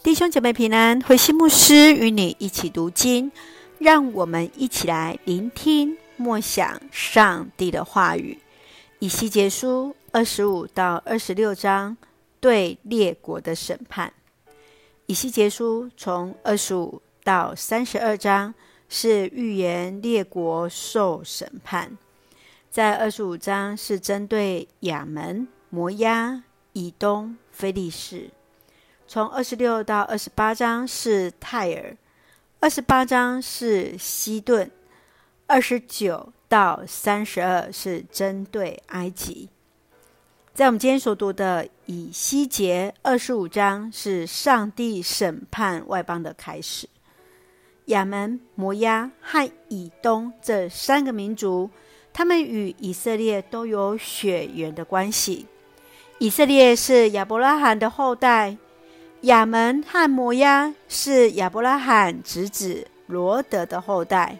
弟兄姐妹平安，慧馨牧师与你一起读经，让我们一起来聆听默想上帝的话语。以西结书二十五到二十六章对列国的审判。以西结书从二十五到三十二章是预言列国受审判，在二十五章是针对亚门、摩押、以东、非利士。从二十六到二十八章是泰尔，二十八章是西顿，二十九到三十二是针对埃及。在我们今天所读的以西结二十五章是上帝审判外邦的开始。亚门、摩押和以东这三个民族，他们与以色列都有血缘的关系。以色列是亚伯拉罕的后代。亚门和摩押是亚伯拉罕侄子罗德的后代，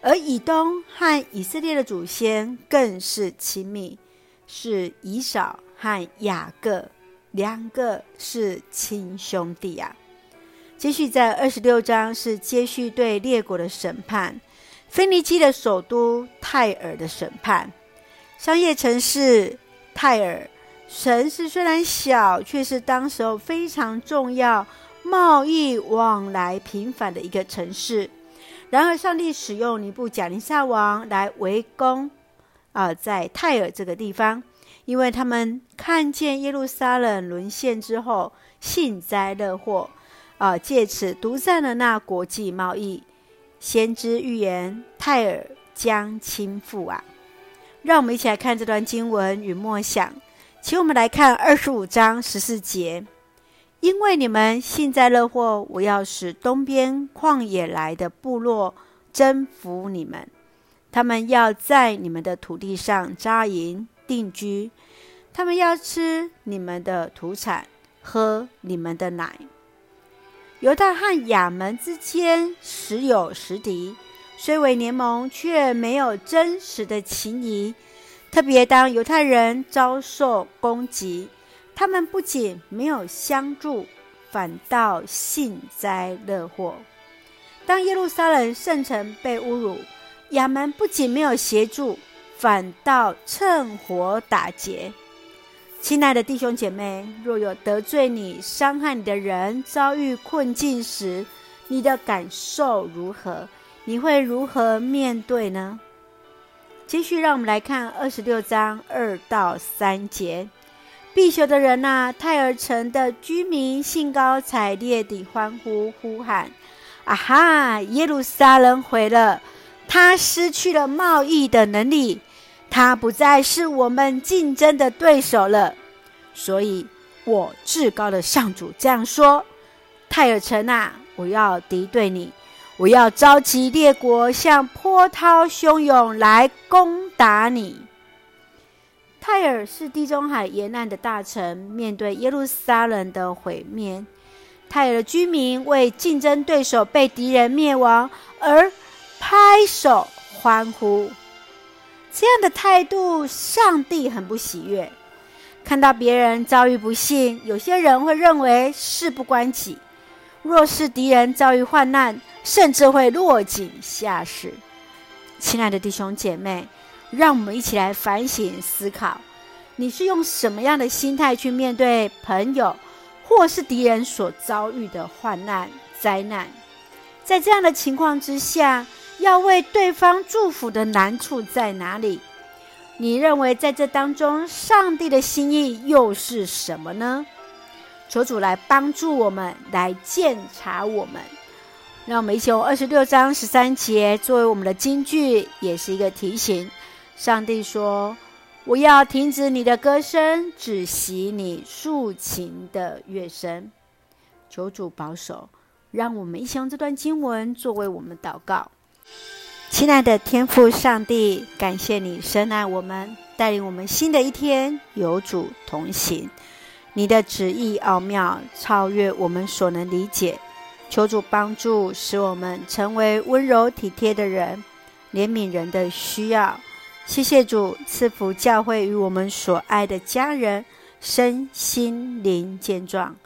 而以东和以色列的祖先更是亲密，是以扫和雅各两个是亲兄弟啊。接续在二十六章是接续对列国的审判，腓尼基的首都泰尔的审判，商业城市泰尔。城市虽然小，却是当时候非常重要、贸易往来频繁的一个城市。然而，上帝使用尼布甲尼撒王来围攻啊、在泰尔这个地方，因为他们看见耶路撒冷沦陷之后，幸灾乐祸啊，借此独占了那国际贸易。先知预言泰尔将倾覆啊！让我们一起来看这段经文与默想。请我们来看二十五章十四节，因为你们幸灾乐祸，我要使东边旷野来的部落征服你们，他们要在你们的土地上扎营定居，他们要吃你们的土产，喝你们的奶。犹大和亚门之间时有时敌，虽为联盟，却没有真实的情谊。特别当犹太人遭受攻击，他们不仅没有相助，反倒幸灾乐祸。当耶路撒冷圣城被侮辱，亚门不仅没有协助，反倒趁火打劫。亲爱的弟兄姐妹，若有得罪你、伤害你的人遭遇困境时，你的感受如何？你会如何面对呢？继续，让我们来看二十六章二到三节。必修的人呐、泰尔城的居民兴高采烈地欢呼呼喊：“啊哈！耶路撒冷毁了，他失去了贸易的能力，他不再是我们竞争的对手了。所以，我至高的上主这样说：泰尔城啊，我要敌对你。”我要召集列国，像波涛汹涌来攻打你。泰尔是地中海沿岸的大城，面对耶路撒冷的毁灭，泰尔的居民为竞争对手被敌人灭亡而拍手欢呼。这样的态度，上帝很不喜悦。看到别人遭遇不幸，有些人会认为事不关己。若是敌人遭遇患难，甚至会落井下石。亲爱的弟兄姐妹，让我们一起来反省思考：你是用什么样的心态去面对朋友或是敌人所遭遇的患难灾难？在这样的情况之下，要为对方祝福的难处在哪里？你认为在这当中，上帝的心意又是什么呢？求主来帮助我们，来鉴察我们。让我们一起用二十六章十三节作为我们的金句，也是一个提醒。上帝说：“我要停止你的歌声，止息你竖琴的乐声。”求主保守。让我们一起用这段经文作为我们祷告。亲爱的天父上帝，感谢你深爱我们，带领我们新的一天，有主同行。你的旨意奥妙，超越我们所能理解。求主帮助，使我们成为温柔体贴的人，怜悯人的需要。谢谢主赐福教会与我们所爱的家人身心灵健壮，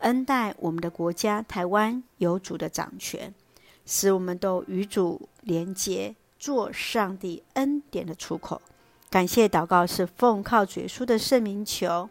恩待我们的国家台湾有主的掌权，使我们都与主连结，做上帝恩典的出口。感谢祷告是奉靠主耶稣的圣名求。